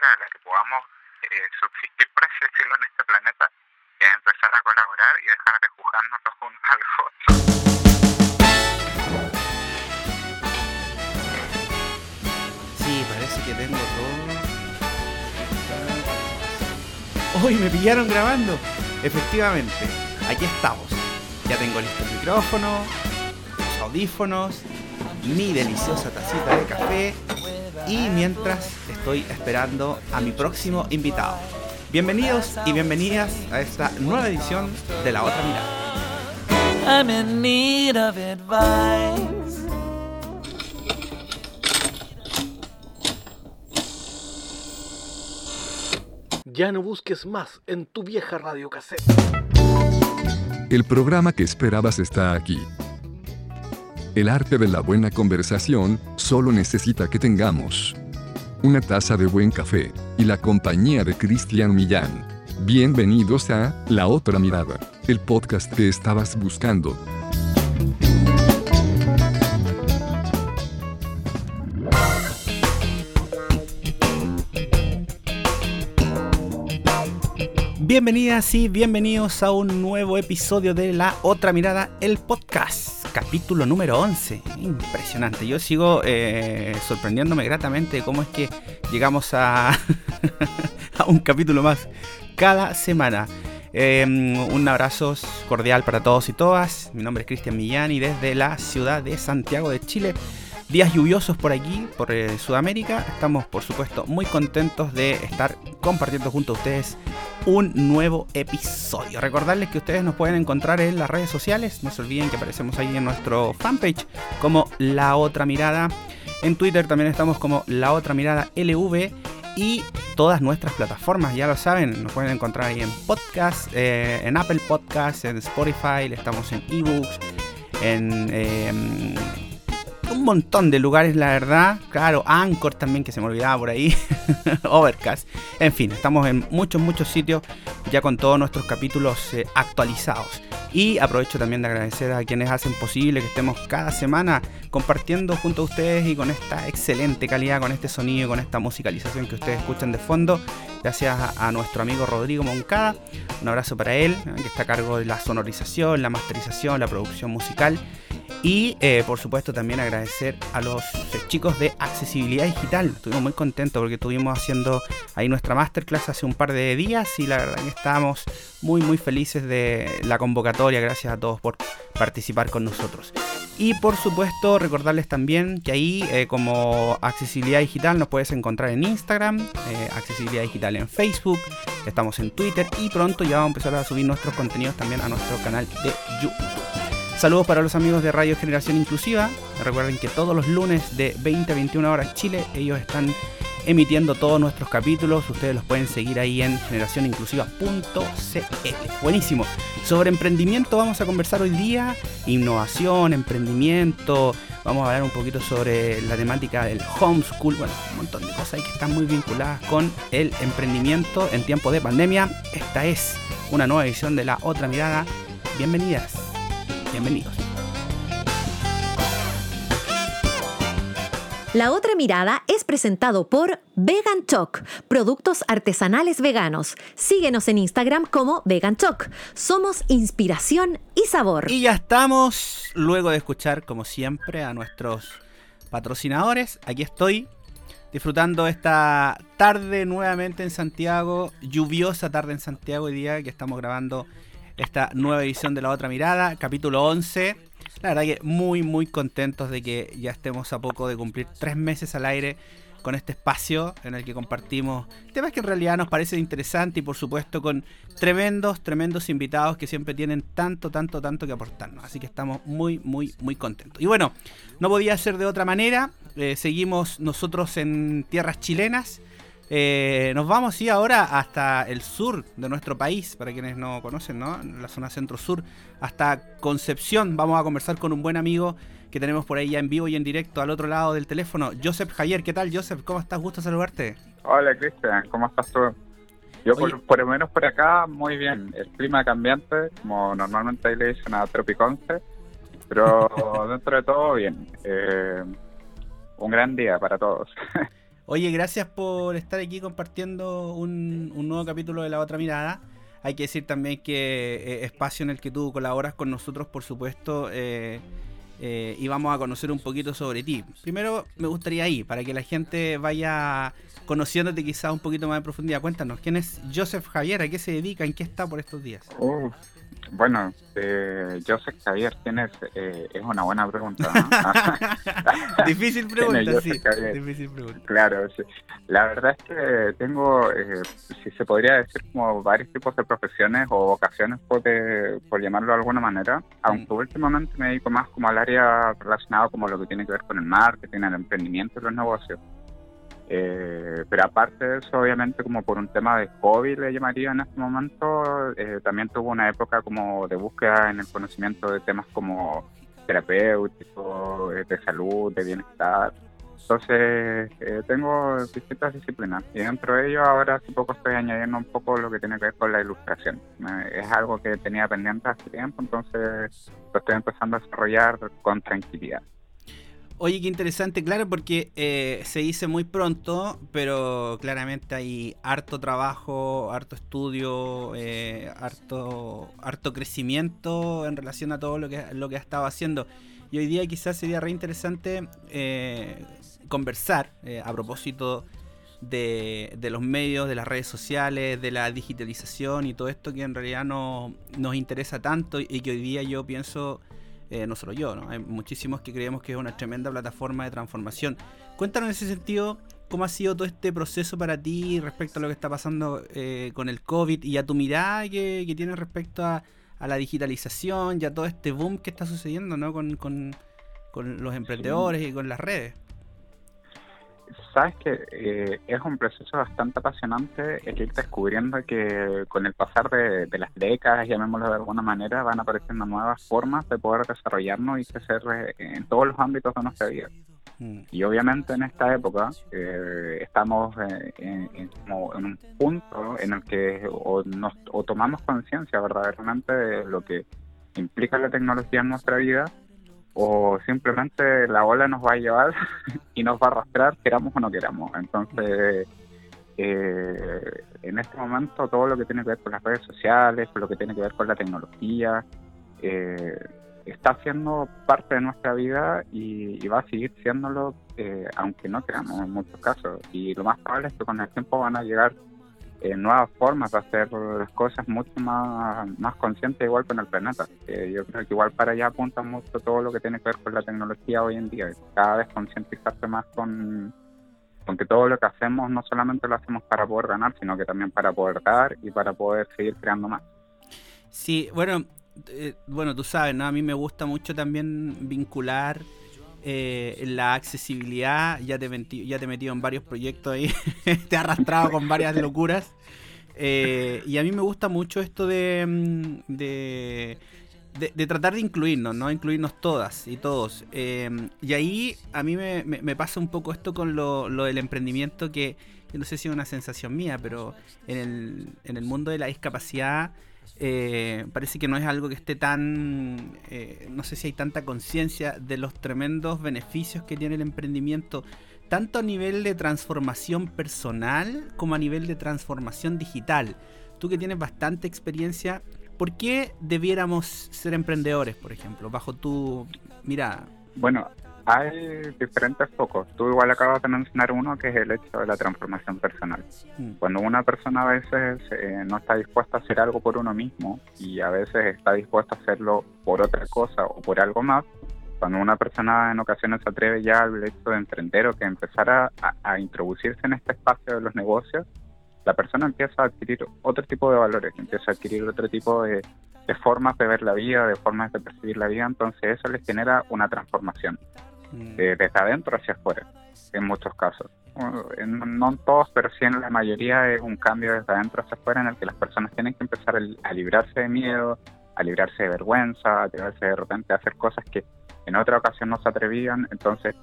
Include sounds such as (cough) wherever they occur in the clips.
manera la que podamos eh, subsistir, por así decirlo, en este planeta es empezar a colaborar y dejar de juzgarnos los unos a los otros. Sí, parece que tengo todo. ¡Uy, me pillaron grabando! Efectivamente, aquí estamos. Ya tengo listo el micrófono, los audífonos, mi deliciosa tacita de café y mientras estoy esperando a mi próximo invitado. Bienvenidos y bienvenidas a esta nueva edición de La Otra Mirada. I'm in need of advice. Ya no busques más en tu vieja radio cassette. El programa que esperabas está aquí. El arte de la buena conversación solo necesita que tengamos una taza de buen café y la compañía de Cristian Millán. Bienvenidos a La Otra Mirada, el podcast que estabas buscando. Bienvenidas y bienvenidos a un nuevo episodio de La Otra Mirada, el podcast, capítulo número 11. Impresionante, yo sigo eh, sorprendiéndome gratamente de cómo es que llegamos a, (laughs) un capítulo más cada semana. Eh, un abrazo cordial para todos y todas. Mi nombre es Cristian Millán y desde la ciudad de Santiago de Chile días lluviosos por aquí, por eh, Sudamérica. Estamos, por supuesto, muy contentos de estar compartiendo junto a ustedes un nuevo episodio. Recordarles que ustedes nos pueden encontrar en las redes sociales. No se olviden que aparecemos ahí en nuestro fanpage como La Otra Mirada. En Twitter también estamos como La Otra Mirada LV. Y todas nuestras plataformas, ya lo saben, nos pueden encontrar ahí en podcast, eh, en Apple Podcasts, en Spotify, estamos en ebooks, en eh, un montón de lugares, la verdad. Claro, Anchor también, que se me olvidaba por ahí. (laughs) Overcast. En fin, estamos en muchos, muchos sitios ya con todos nuestros capítulos eh, actualizados. Y aprovecho también de agradecer a quienes hacen posible que estemos cada semana compartiendo junto a ustedes y con esta excelente calidad, con este sonido, con esta musicalización que ustedes escuchan de fondo. Gracias a, nuestro amigo Rodrigo Moncada. Un abrazo para él, que está a cargo de la sonorización, la masterización, la producción musical. Y eh, por supuesto también agradecer a los eh, chicos de accesibilidad digital. Estuvimos muy contentos porque estuvimos haciendo ahí nuestra masterclass hace un par de días y la verdad que estábamos muy muy felices de la convocatoria. Gracias a todos por participar con nosotros. Y por supuesto recordarles también que ahí eh, como accesibilidad digital nos puedes encontrar en Instagram, accesibilidad digital en Facebook, estamos en Twitter y pronto ya vamos a empezar a subir nuestros contenidos también a nuestro canal de YouTube. Saludos para los amigos de Radio Generación Inclusiva. Recuerden que todos los lunes de 20 a 21 horas Chile, ellos están emitiendo todos nuestros capítulos. Ustedes los pueden seguir ahí en generacioninclusiva.cl. Buenísimo. Sobre emprendimiento vamos a conversar hoy día. Innovación, emprendimiento. Vamos a hablar un poquito sobre la temática del homeschool. Bueno, un montón de cosas ahí que están muy vinculadas con el emprendimiento en tiempo de pandemia. Esta es una nueva edición de La Otra Mirada. Bienvenidas. Bienvenidos. La otra mirada es presentado por Vegan Choc, productos artesanales veganos. Síguenos en Instagram como Vegan Choc. Somos inspiración y sabor. Y ya estamos, luego de escuchar como siempre a nuestros patrocinadores, aquí estoy disfrutando esta tarde nuevamente en Santiago, lluviosa tarde en Santiago hoy día que estamos grabando esta nueva edición de La Otra Mirada, capítulo 11. La verdad que muy, muy contentos de que ya estemos a poco de cumplir tres meses al aire con este espacio en el que compartimos temas que en realidad nos parecen interesantes y por supuesto con tremendos, tremendos invitados que siempre tienen tanto, tanto, tanto que aportarnos. Así que estamos muy, muy, muy contentos. Y bueno, no podía ser de otra manera. Eh, seguimos nosotros en tierras chilenas. Eh, nos vamos sí ahora hasta el sur de nuestro país, para quienes no conocen, ¿no? La zona centro-sur, hasta Concepción. Vamos a conversar con un buen amigo que tenemos por ahí ya en vivo y en directo al otro lado del teléfono, Joseph Javier. ¿Qué tal, Joseph? ¿Cómo estás? Gusto saludarte. Hola, Cristian, ¿cómo estás tú? Yo, por, por, lo menos por acá, muy bien. El clima cambiante, como normalmente ahí le dicen a Tropiconce, pero (laughs) dentro de todo, bien. Eh, un gran día para todos. (laughs) Oye, gracias por estar aquí compartiendo un, nuevo capítulo de La Otra Mirada. Hay que decir también que eh, espacio en el que tú colaboras con nosotros, por supuesto, eh, eh, y vamos a conocer un poquito sobre ti. Primero me gustaría ahí, para que la gente vaya conociéndote quizás un poquito más en profundidad. Cuéntanos, ¿quién es Joseph Javier? ¿A qué se dedica? ¿En qué está por estos días? Uh, bueno, eh, Joseph Javier, ¿quién es? Eh, es una buena pregunta. ¿no? (laughs) Difícil (laughs) ¿Quién es pregunta, sí. Difícil pregunta. Claro, sí. la verdad es que tengo, eh, si se podría decir, como varios tipos de profesiones o vocaciones, por, de- por llamarlo de alguna manera, aunque últimamente me dedico más como al área relacionada como lo que tiene que ver con el marketing, el emprendimiento y los negocios. Eh, pero aparte de eso, obviamente, como por un tema de hobby, le llamaría en este momento, eh, también tuve una época como de búsqueda en el conocimiento de temas como terapéuticos, eh, de salud, de bienestar. Entonces, eh, tengo distintas disciplinas y dentro de ello ahora hace poco estoy añadiendo un poco lo que tiene que ver con la ilustración. Eh, es algo que tenía pendiente hace tiempo, entonces lo estoy empezando a desarrollar con tranquilidad. Oye, qué interesante, claro, porque eh, se dice muy pronto, pero claramente hay harto trabajo, harto estudio, eh, harto, harto crecimiento en relación a todo lo que, lo que ha estado haciendo. Y hoy día quizás sería re interesante eh, conversar eh, a propósito de, de los medios, de las redes sociales, de la digitalización y todo esto que en realidad no, nos interesa tanto y que hoy día yo pienso eh, no solo yo, ¿no? hay muchísimos que creemos que es una tremenda plataforma de transformación. Cuéntanos en ese sentido cómo ha sido todo este proceso para ti respecto a lo que está pasando eh, con el COVID y a tu mirada que, tienes respecto a, a la digitalización y a todo este boom que está sucediendo ¿no? con, con- con los emprendedores y con las redes. Sabes que eh, es un proceso bastante apasionante el ir descubriendo que con el pasar de, de las décadas, llamémoslo de alguna manera, van apareciendo nuevas formas de poder desarrollarnos y crecer eh, en todos los ámbitos de nuestra vida. Mm. Y obviamente en esta época eh, estamos eh, en, en como en un punto en el que o, nos, o tomamos conciencia verdaderamente de lo que implica la tecnología en nuestra vida o simplemente la ola nos va a llevar (laughs) y nos va a arrastrar, queramos o no queramos. Entonces, eh, en este momento todo lo que tiene que ver con las redes sociales, con lo que tiene que ver con la tecnología, eh, está siendo parte de nuestra vida y, y va a seguir siéndolo, eh, aunque no queramos en muchos casos. Y lo más probable es que con el tiempo van a llegar eh, nuevas formas de hacer las cosas mucho más, más conscientes igual con el planeta. Eh, yo creo que igual para allá apunta mucho todo lo que tiene que ver con la tecnología hoy en día. Cada vez concientizarse más con, con que todo lo que hacemos no solamente lo hacemos para poder ganar, sino que también para poder dar y para poder seguir creando más. Sí, bueno, eh, bueno, tú sabes, ¿no? A mí me gusta mucho también vincular eh, la accesibilidad. Ya te, ya te he metido en varios proyectos ahí, (laughs) te he arrastrado con varias locuras. Eh, y a mí me gusta mucho esto de, mm, de, de- tratar de incluirnos, ¿no? Incluirnos todas y todos. Eh, y ahí a mí me, me- me pasa un poco esto con lo, lo del emprendimiento que yo no sé si es una sensación mía, pero en el, en el mundo de la discapacidad eh, parece que no es algo que esté tan, eh, no sé si hay tanta conciencia de los tremendos beneficios que tiene el emprendimiento, tanto a nivel de transformación personal como a nivel de transformación digital. Tú que tienes bastante experiencia, ¿por qué debiéramos ser emprendedores, por ejemplo, bajo tu mirada? Bueno, hay diferentes focos. Tú igual acabas de mencionar uno que es el hecho de la transformación personal. Mm. Cuando una persona a veces eh, no está dispuesta a hacer algo por uno mismo y a veces está dispuesta a hacerlo por otra cosa o por algo más, cuando una persona en ocasiones se atreve ya al hecho de emprender o que empezar a, a- a introducirse en este espacio de los negocios, la persona empieza a adquirir otro tipo de valores, empieza a adquirir otro tipo de, de formas de ver la vida, de formas de percibir la vida, entonces eso les genera una transformación Mm. eh, desde adentro hacia afuera, en muchos casos. En- no en todos, pero sí en la mayoría es un cambio desde adentro hacia afuera en el que las personas tienen que empezar a librarse de miedo, a librarse de vergüenza, a librarse de repente a hacer cosas que en otra ocasión no se atrevían. Entonces,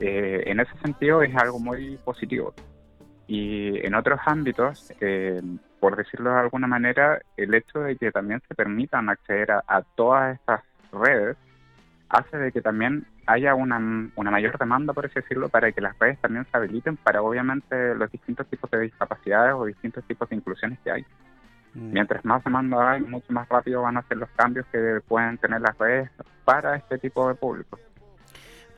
eh, en ese sentido es algo muy positivo. Y en otros ámbitos, eh, por decirlo de alguna manera, el hecho de que también se permitan acceder a, a todas estas redes hace de que también haya una, una mayor demanda, por así decirlo, para que las redes también se habiliten para obviamente los distintos tipos de discapacidades o distintos tipos de inclusiones que hay. Mm. Mientras más demanda hay, mucho más rápido van a ser los cambios que pueden tener las redes para este tipo de público.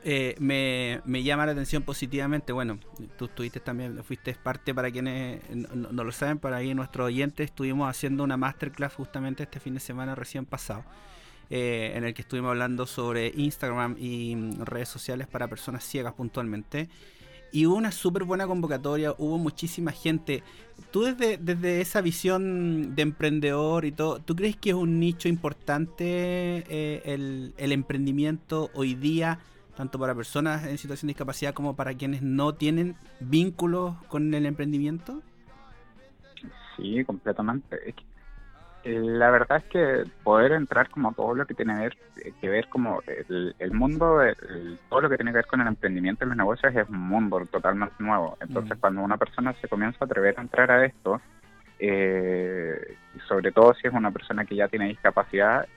Eh, me, me llama la atención positivamente. Bueno, tú estuviste también, fuiste parte para quienes no, no- lo saben, para ahí nuestros oyentes, estuvimos haciendo una masterclass justamente este fin de semana recién pasado, eh, en el que estuvimos hablando sobre Instagram y mm, redes sociales para personas ciegas puntualmente. Y hubo una súper buena convocatoria, hubo muchísima gente. Tú desde, desde esa visión de emprendedor y todo, ¿tú crees que es un nicho importante eh, el, el emprendimiento hoy día, tanto para personas en situación de discapacidad como para quienes no tienen vínculos con el emprendimiento? Sí, completamente. Es que, la verdad es que poder entrar como todo lo que tiene que ver, que ver como el, el mundo, el- todo lo que tiene que ver con el emprendimiento y los negocios es un mundo totalmente nuevo. Entonces, Mm. cuando una persona se comienza a atrever a entrar a esto, eh, sobre todo si es una persona que ya tiene discapacidad,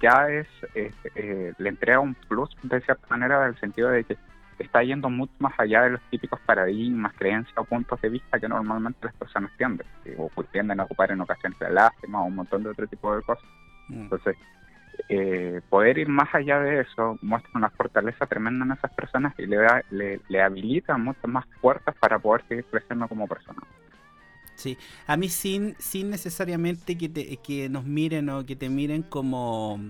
ya es, es, eh, le entrega un plus de cierta manera, en el sentido de que está yendo mucho más allá de los típicos paradigmas, creencias o puntos de vista que normalmente las personas tienden, que o tienden a ocupar en ocasiones la lástima o un montón de otro tipo de cosas. Mm. Entonces, eh, poder ir más allá de eso muestra una fortaleza tremenda en esas personas y le, da, le, le habilita muchas más puertas para poder seguir creciendo como persona. Sí, a mí sin, sin necesariamente que, te, que nos miren o que te miren como,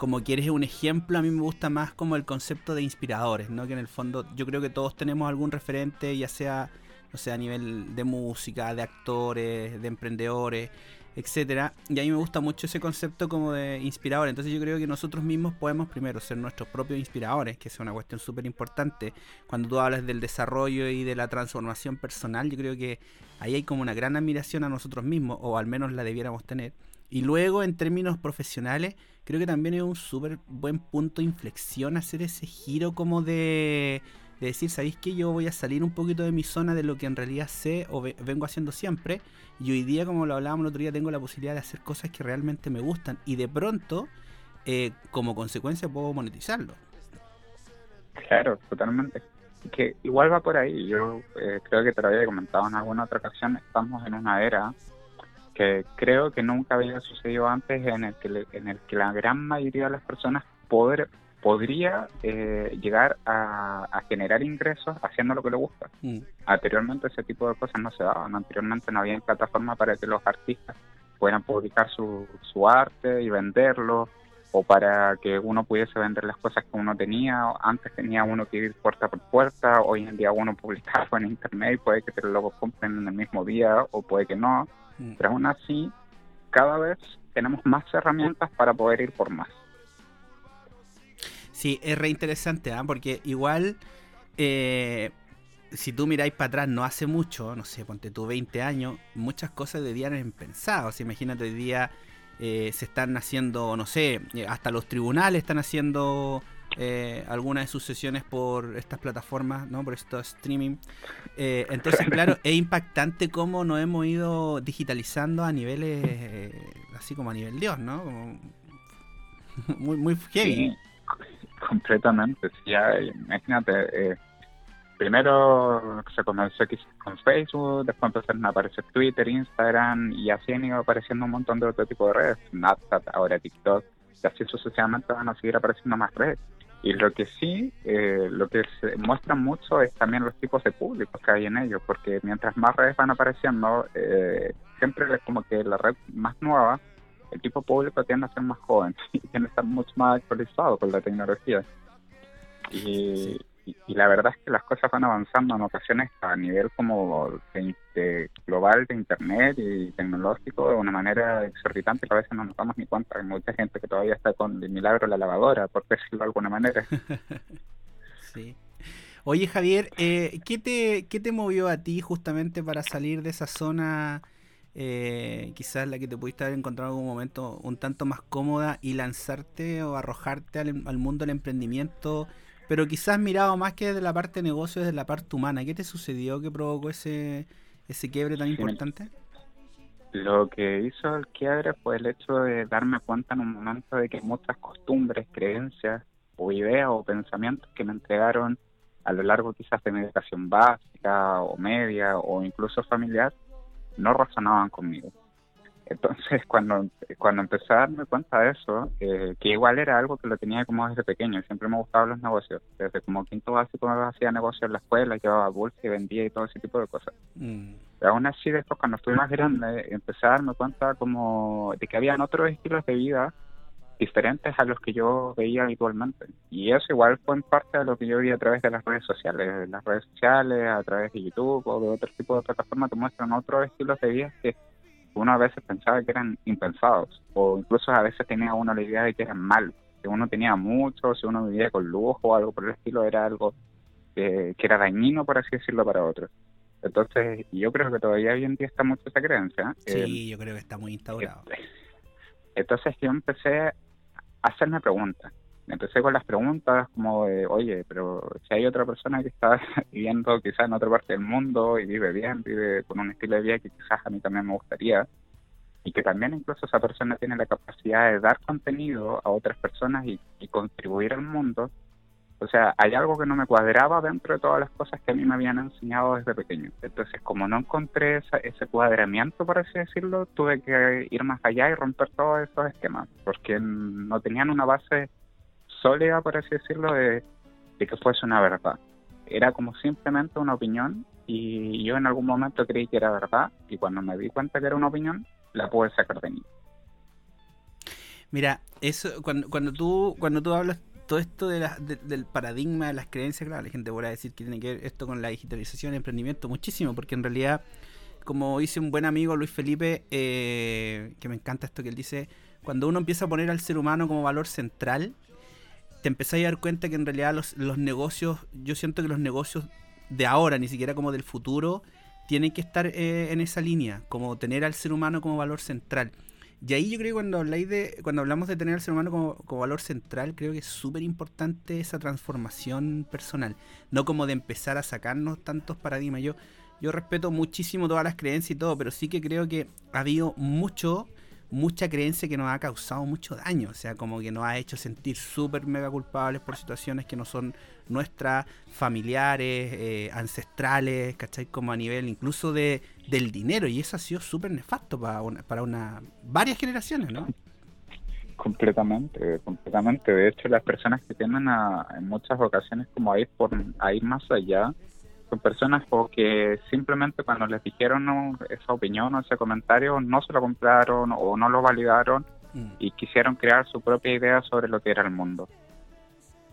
como que eres un ejemplo, a mí me gusta más como el concepto de inspiradores, ¿no? Que en el fondo yo creo que todos tenemos algún referente, ya sea, no sé, a nivel de música, de actores, de emprendedores, etcétera. Y a mí me gusta mucho ese concepto como de inspirador. Entonces yo creo que nosotros mismos podemos primero ser nuestros propios inspiradores, que es una cuestión súper importante. Cuando tú hablas del desarrollo y de la transformación personal, yo creo que ahí hay como una gran admiración a nosotros mismos, o al menos la debiéramos tener. Y luego en términos profesionales, creo que también es un súper buen punto de inflexión hacer ese giro como de, de decir, ¿sabéis que yo voy a salir un poquito de mi zona de lo que en realidad sé o ve- vengo haciendo siempre? Y hoy día, como lo hablábamos el otro día, tengo la posibilidad de hacer cosas que realmente me gustan. Y de pronto, eh, como consecuencia, puedo monetizarlo. Claro, totalmente. Que igual va por ahí. Yo eh, creo que te lo había comentado en alguna otra ocasión. Estamos en una era que creo que nunca había sucedido antes en el que, le- en el que la gran mayoría de las personas poder, podría eh, llegar a, a generar ingresos haciendo lo que le gusta. Mm, Anteriormente ese tipo de cosas no se daban. Anteriormente no había plataforma para que los artistas puedan publicar su, su arte y venderlo o para que uno pudiese vender las cosas que uno tenía. Antes tenía uno que ir puerta por puerta, hoy en día uno publica algo en internet y puede que te lo compren en el mismo día o puede que no. Mm. Pero aún así, cada vez tenemos más herramientas para poder ir por más. Sí, es re interesante, ¿ah? porque igual, eh, si tú miráis para atrás, no hace mucho, no sé, ponte tú 20 años, muchas cosas de día eran impensadas. Imagínate, hoy día eh, se están haciendo, no sé, eh, hasta los tribunales están haciendo eh, algunas de sus sesiones por estas plataformas, ¿no? Por estos streaming. Eh, entonces, claro, (laughs) es impactante cómo nos hemos ido digitalizando a niveles, eh, así como a nivel Dios, ¿no? Como (laughs) muy, muy heavy. Sí, completamente. Ya, imagínate, eh, primero se comenzó con Facebook, después empezaron a aparecer Twitter, Instagram, y así han ido apareciendo un montón de otro tipo de redes, Snapchat, ahora TikTok, y así sucesivamente van a seguir apareciendo más redes. Y lo que sí, eh, lo que se muestra mucho es también los tipos de públicos que hay en ellos, porque mientras más redes van apareciendo, eh, siempre es como que la red más nueva, el tipo público tiende a ser más joven (laughs) y tiende a estar mucho más actualizado con la tecnología. Y, y, la verdad es que las cosas van avanzando en ocasiones a nivel como de, global de internet y tecnológico de una manera exorbitante que a veces no nos damos ni cuenta. Hay mucha gente que todavía está con el milagro de la lavadora, por decirlo de alguna manera. (laughs) Sí. Oye Javier, eh, ¿qué, te, ¿qué te movió a ti justamente para salir de esa zona, eh, quizás la que te pudiste haber encontrado en algún momento un tanto más cómoda y lanzarte o arrojarte al mundo del emprendimiento, pero quizás mirado más que desde la parte de negocio, desde la parte humana? ¿Qué te sucedió que provocó ese, ese quiebre tan importante? Lo que hizo el quiebre fue el hecho de darme cuenta en un momento de que muchas costumbres, creencias o ideas o pensamientos que me entregaron a lo largo quizás de mi educación básica o media o incluso familiar no resonaban conmigo. Entonces, cuando, cuando empecé a darme cuenta de eso, eh, que igual era algo que lo tenía como desde pequeño, siempre me gustaban los negocios. Desde como quinto básico me hacía negocios en la escuela, llevaba bolsa y vendía y todo ese tipo de cosas. Mm. Pero aún así, después, cuando estuve más grande, empecé a darme cuenta como de que habían otros estilos de vida diferentes a los que yo veía habitualmente. Y eso igual fue en parte de lo que yo vi a través de las redes sociales. Las redes sociales, a través de YouTube o de otro tipo de plataformas, te muestran otros estilos de vida que uno a veces pensaba que eran impensados. O incluso a veces tenía uno la idea de que eran malos. Que uno tenía mucho, si uno vivía con lujo o algo por el estilo, era algo que, que era dañino, por así decirlo, para otros. Entonces, yo creo que todavía hoy en día está mucho esa creencia. Sí, Eh, yo creo que está muy instaurado. entonces yo empecé a hacerme preguntas. Empecé con las preguntas como de, oye, pero si hay otra persona que está (laughs) viviendo quizás en otra parte del mundo y vive bien, vive con un estilo de vida que quizás a mí también me gustaría, y que también incluso esa persona tiene la capacidad de dar contenido a otras personas y, contribuir al mundo, o sea, hay algo que no me cuadraba dentro de todas las cosas que a mí me habían enseñado desde pequeño. Entonces, como no encontré esa- ese cuadramiento, por así decirlo, tuve que ir más allá y romper todos esos esquemas, porque no tenían una base sólida, por así decirlo, de, que fuese una verdad. Era como simplemente una opinión y yo en algún momento creí que era verdad y cuando me di cuenta que era una opinión, la pude sacar de mí. Mira, eso cuando, cuando tú cuando tú hablas todo esto de la- de- del paradigma de las creencias, claro, la gente podrá decir que tiene que ver esto con la digitalización y emprendimiento muchísimo, porque en realidad, como dice un buen amigo Luis Felipe, eh, que me encanta esto que él dice, cuando uno empieza a poner al ser humano como valor central, te empezás a dar cuenta que en realidad los, los negocios, yo siento que los negocios de ahora, ni siquiera como del futuro, tienen que estar eh, en esa línea, como tener al ser humano como valor central. Y ahí yo creo que cuando habláis de, cuando hablamos de tener al ser humano como, como valor central, creo que es súper importante esa transformación personal. No como de empezar a sacarnos tantos paradigmas. Yo, yo respeto muchísimo todas las creencias y todo, pero sí que creo que ha habido mucho, mucha creencia que nos ha causado mucho daño. O sea, como que nos ha hecho sentir súper mega culpables por situaciones que no son nuestras, familiares, eh, ancestrales, ¿cachai? Como a nivel incluso de, del dinero. Y eso ha sido súper nefasto para una, para una varias generaciones, ¿no? Completamente, completamente. De hecho, las personas que tienden a, en muchas ocasiones como a ir, por, a ir más allá, son personas o que simplemente cuando les dijeron esa opinión o ese comentario no se lo compraron o no lo validaron Mm. y quisieron crear su propia idea sobre lo que era el mundo.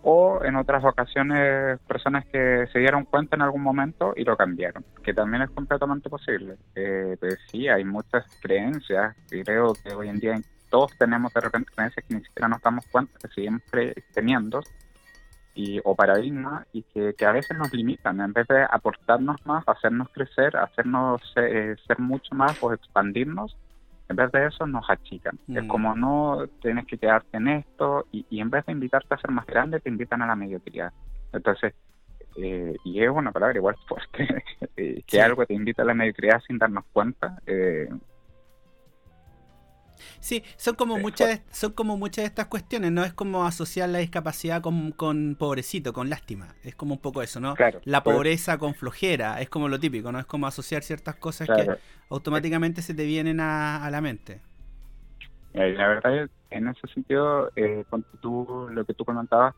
O en otras ocasiones personas que se dieron cuenta en algún momento y lo cambiaron, que también es completamente posible. Eh, pues sí, hay muchas creencias, creo que hoy en día todos tenemos de repente creencias que ni siquiera nos damos cuenta que seguimos teniendo, y, o paradigmas, y que, que a veces nos limitan, en vez de aportarnos más, hacernos crecer, hacernos eh, ser mucho más o expandirnos, en vez de eso nos achican. Es Mm. como no tienes que quedarte en esto y, y en vez de invitarte a ser más grande te invitan a la mediocridad. Entonces, eh, y es una palabra igual fuerte, (laughs) eh, que Sí. algo te invita a la mediocridad sin darnos cuenta. eh, Sí, son como Eh, muchas, son como muchas de estas cuestiones, ¿no? Es como asociar la discapacidad con, con pobrecito, con lástima. Es como un poco eso, ¿no? Claro, la pues- pobreza con flojera, es como lo típico, ¿no? Es como asociar ciertas cosas claro. que automáticamente se te vienen a, a la mente. Eh, la verdad, en ese sentido, eh, tú, lo que tú comentabas,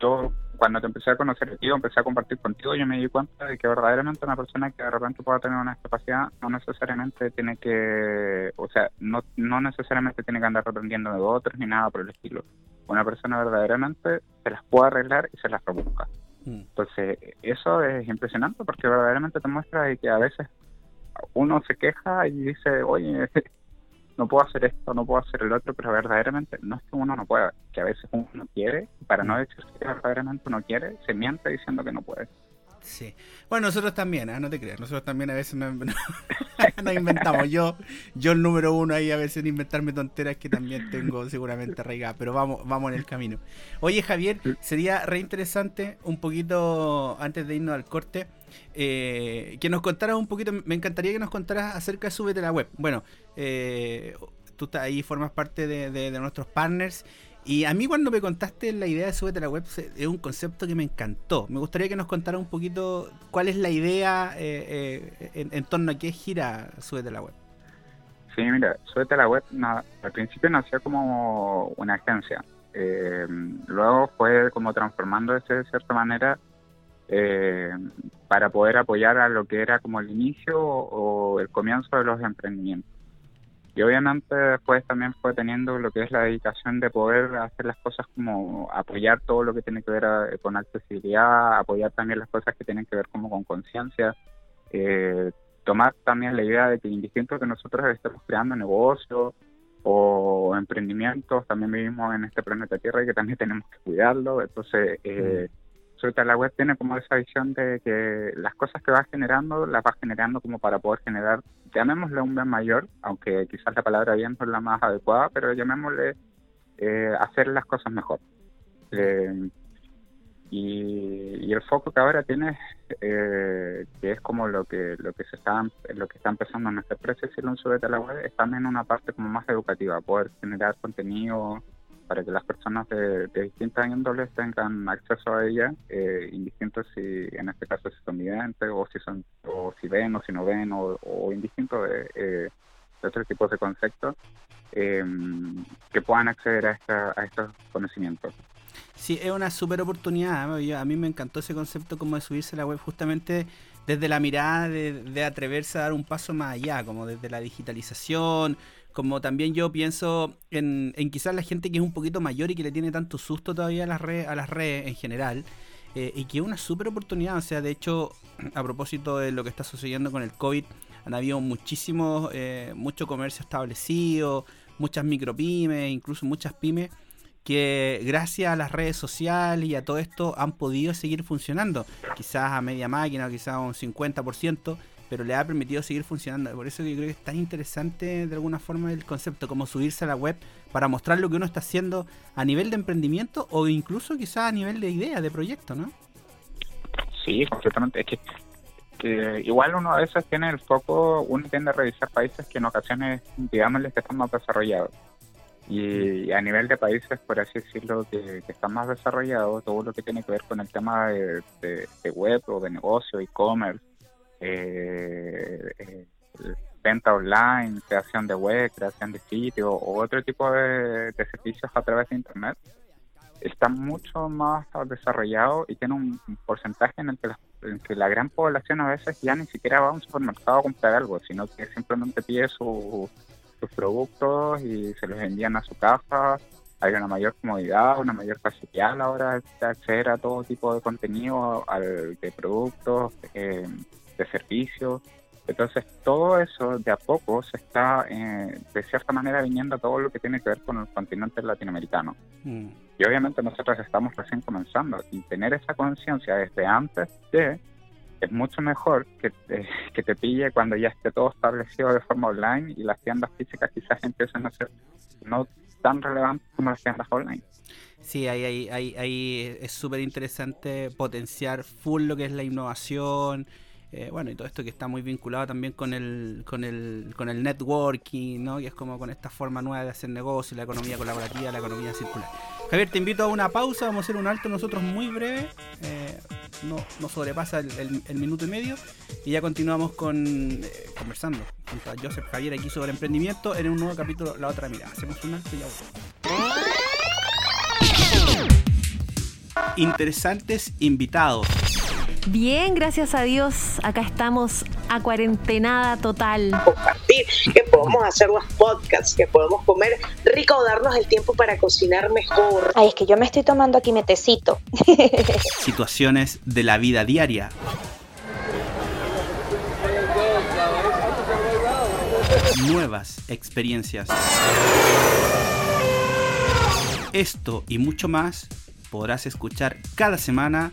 yo cuando te empecé a conocer a ti, o empecé a compartir contigo, yo me di cuenta de que verdaderamente una persona que de repente pueda tener una discapacidad no necesariamente tiene que, o sea, no, no necesariamente tiene que andar aprendiendo de otros ni nada por el estilo. Una persona verdaderamente se las puede arreglar y se las rebusca. Mm. Entonces, eso es impresionante porque verdaderamente te muestra de que a veces uno se queja y dice, oye, no puedo hacer esto, no puedo hacer el otro, pero verdaderamente no es que uno no pueda, que a veces uno no quiere, y para no decir que verdaderamente uno quiere, se miente diciendo que no puede. Sí. Bueno, nosotros también, ¿ah? no te creas. Nosotros también a veces nos, (laughs) nos inventamos. Yo, yo el número uno ahí a veces en inventarme tonteras que también tengo seguramente arraigadas. Pero vamos, vamos en el camino. Oye, Javier, sería re interesante un poquito, antes de irnos al corte, eh, que nos contaras un poquito, me encantaría que nos contaras acerca de Súbete la Web. Bueno, eh, tú estás ahí, formas parte de, de- de nuestros partners Y a mí cuando me contaste la idea de Súbete a la Web es un concepto que me encantó. Me gustaría que nos contara un poquito cuál es la idea eh, eh, en, torno a qué gira Súbete a la Web. Sí, mira, Súbete a la Web al principio nació como una agencia. Eh, luego fue como transformándose de cierta manera eh, para poder apoyar a lo que era como el inicio o el comienzo de los emprendimientos. Y obviamente después también fue teniendo lo que es la dedicación de poder hacer las cosas como apoyar todo lo que tiene que ver eh, con accesibilidad, apoyar también las cosas que tienen que ver como con conciencia, eh, tomar también la idea de que indistinto que nosotros estemos creando negocios o emprendimientos, también vivimos en este planeta Tierra y que también tenemos que cuidarlo. Entonces, eh, Suelta la web tiene como esa visión de que las cosas que vas generando, las vas generando como para poder generar, llamémosle un bien mayor, aunque quizás la palabra bien no es la más adecuada, pero llamémosle eh, hacer las cosas mejor. Eh, y, y el foco que ahora tiene, eh, que es como lo que lo que se está lo que está empezando en nuestra empresa, si lo sube de la web, es también una parte como más educativa, poder generar contenido para que las personas de, distintas índoles tengan acceso a ella, eh, indistinto si en este caso si son videntes o si son o si ven o si no ven o, o indistinto de, eh, otros tipos de conceptos eh, que puedan acceder a, esta, a estos conocimientos. Sí, es una super oportunidad. Yo- a mí me encantó ese concepto como de subirse a la web justamente desde la mirada de, de atreverse a dar un paso más allá, como desde la digitalización, como también yo pienso en, en quizás la gente que es un poquito mayor y que le tiene tanto susto todavía a las redes, a las redes en general. eh, y que es una super oportunidad, o sea, de hecho, (clears throat) a propósito de lo que está sucediendo con el COVID, han habido muchísimos, eh, mucho comercio establecido, muchas micropymes, incluso muchas pymes que gracias a las redes sociales y a todo esto han podido seguir funcionando. Quizás a media máquina, quizás a un 50%, pero le ha permitido seguir funcionando. Por eso yo creo que es tan interesante de alguna forma el concepto, como subirse a la web para mostrar lo que uno está haciendo a nivel de emprendimiento o incluso quizás a nivel de idea, de proyecto, ¿no? Sí, completamente. Es que, que igual uno a veces tiene el foco, uno tiende a revisar países que en ocasiones, digámosles que están más desarrollados. Y a nivel de países, por así decirlo, que, que están más desarrollados, todo lo que tiene que ver con el tema de, de- de web o de negocio, e-commerce, eh, eh, venta online, creación de web, creación de sitio o otro tipo de, servicios a través de Internet, está mucho más desarrollado y tiene un porcentaje en el que la, gran población a veces ya ni siquiera va a un supermercado a comprar algo, sino que simplemente pide su- sus productos y se los envían a su casa. Hay una mayor comodidad, una mayor facilidad a la hora de acceder a todo tipo de contenido, de productos, eh, de servicios. Entonces, todo eso de a poco se está, eh, de cierta manera, viniendo a todo lo que tiene que ver con el continente latinoamericano. Mm. Y obviamente nosotros estamos recién comenzando y tener esa conciencia desde antes de es mucho mejor que te, (laughs) que te pille cuando ya esté todo establecido de forma online y las tiendas físicas quizás empiecen a ser no tan relevantes como las tiendas online. Sí, ahí, ahí, ahí, ahí es súper interesante potenciar full lo que es la innovación. Eh, bueno, y todo esto que está muy vinculado también con el, con el, con el networking, ¿no? Que es como con esta forma nueva de hacer negocio, la economía colaborativa, la economía circular. Javier, te invito a una pausa, vamos a hacer un alto nosotros muy breve, eh, no, no sobrepasa el, minuto y medio, y ya continuamos con eh, conversando junto a Joseph Javier aquí sobre emprendimiento en un nuevo capítulo La Otra Mirada. Hacemos un alto y ya volvemos. Interesantes invitados. Bien, gracias a Dios, acá estamos a cuarentenada total. compartir, que podemos hacer los podcasts, que podemos comer rico o darnos el tiempo para cocinar mejor. Ay, es que yo me estoy tomando aquí metecito. (laughs) situaciones de la vida diaria. Nuevas experiencias. Esto y mucho más podrás escuchar cada semana